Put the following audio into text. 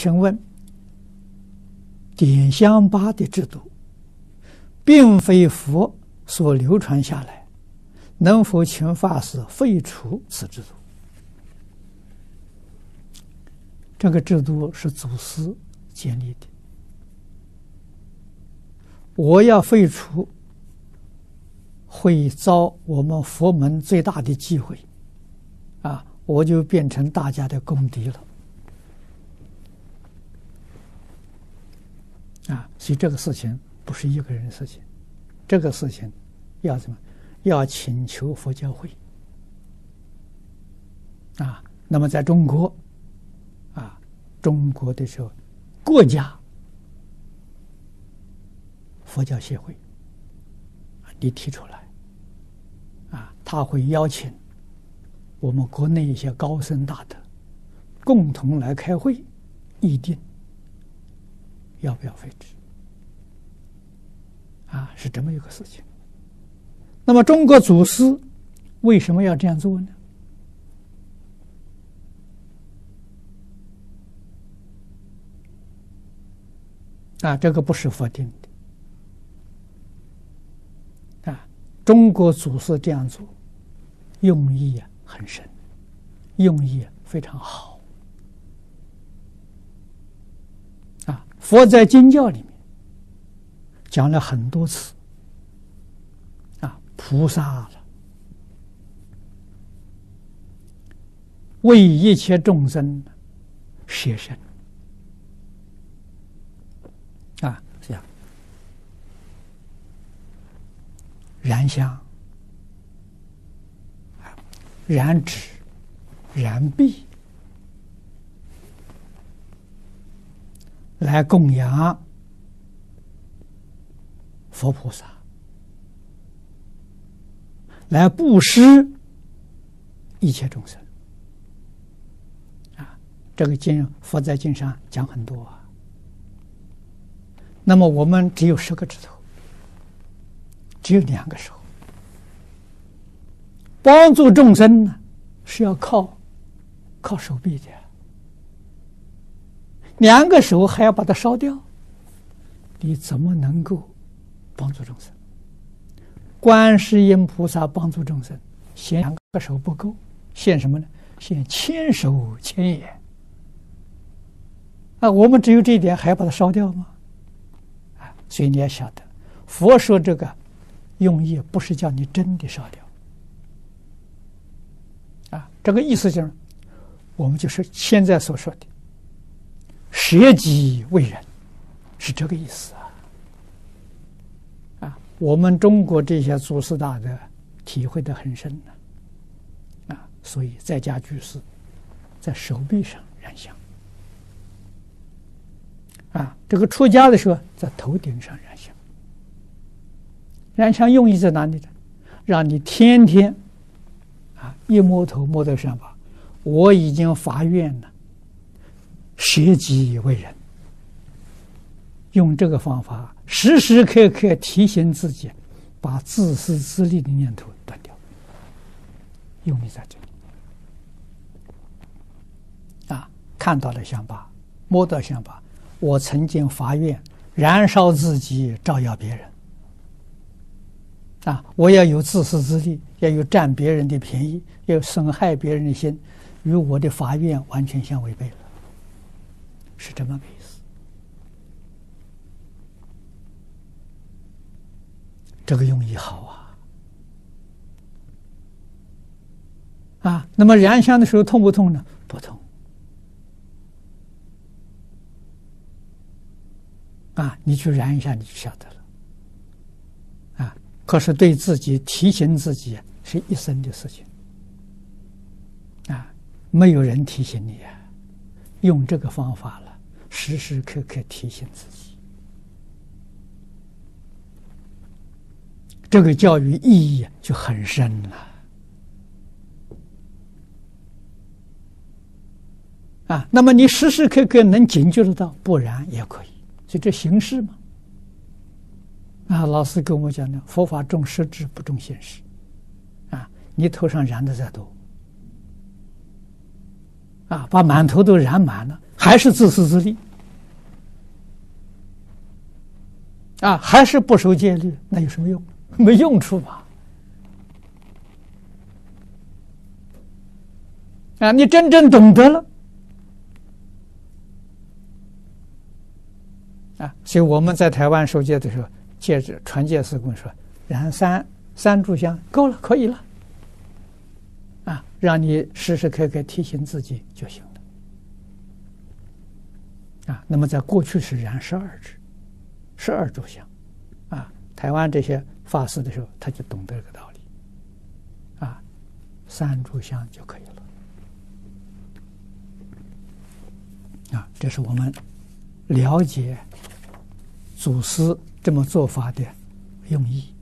请问，点香疤的制度，并非佛所流传下来，能否请法师废除此制度？这个制度是祖师建立的，我要废除，会遭我们佛门最大的忌讳，啊，我就变成大家的公敌了。啊，所以这个事情不是一个人的事情，这个事情要什么？要请求佛教会。啊，那么在中国，啊，中国的时候，国家佛教协会，你提出来，啊，他会邀请我们国内一些高僧大德共同来开会，议定。要不要废止？啊，是这么一个事情。那么中国祖师为什么要这样做呢？啊，这个不是否定的。啊，中国祖师这样做，用意啊很深，用意非常好。佛在经教里面讲了很多次，啊，菩萨，为一切众生舍身，啊，这样，燃香、燃纸、燃币。来供养佛菩萨，来布施一切众生啊！这个经佛在经上讲很多啊。那么我们只有十个指头，只有两个手，帮助众生呢，是要靠靠手臂的。两个手还要把它烧掉，你怎么能够帮助众生？观世音菩萨帮助众生，现两个手不够，现什么呢？现千手千眼。啊，我们只有这一点，还要把它烧掉吗？啊，所以你要晓得，佛说这个用意不是叫你真的烧掉。啊，这个意思就是，我们就是现在所说的。舍己为人，是这个意思啊！啊，我们中国这些祖师大德体会的很深呢，啊，所以在家居士在手臂上燃香，啊，这个出家的时候在头顶上燃香，燃香用意在哪里呢？让你天天啊一摸头摸到上吧，我已经发愿了。舍己为人，用这个方法时时刻刻提醒自己，把自私自利的念头断掉。用意在这里啊，看到了香疤，摸到香疤，我曾经发愿燃烧自己，照耀别人。啊，我要有自私自利，要有占别人的便宜，要损害别人的心，与我的发愿完全相违背了。是这么个意思，这个用意好啊！啊，那么燃香的时候痛不痛呢？不痛。啊，你去燃一下，你就晓得了。啊，可是对自己提醒自己是一生的事情。啊，没有人提醒你啊，用这个方法了。时时刻刻提醒自己，这个教育意义就很深了。啊，那么你时时刻刻能警觉得到，不然也可以，所以这形式嘛。啊，老师跟我讲的，佛法重实质不重形式。啊，你头上染的再多，啊，把满头都染满了。还是自私自利，啊，还是不守戒律，那有什么用？没用处吧？啊，你真正懂得了，啊，所以我们在台湾受戒的时候，戒指传戒师跟我说，燃三三炷香够了，可以了。啊，让你时时刻刻提醒自己就行了。啊，那么在过去是燃十二支，十二炷香，啊，台湾这些法师的时候，他就懂得这个道理，啊，三炷香就可以了。啊，这是我们了解祖师这么做法的用意。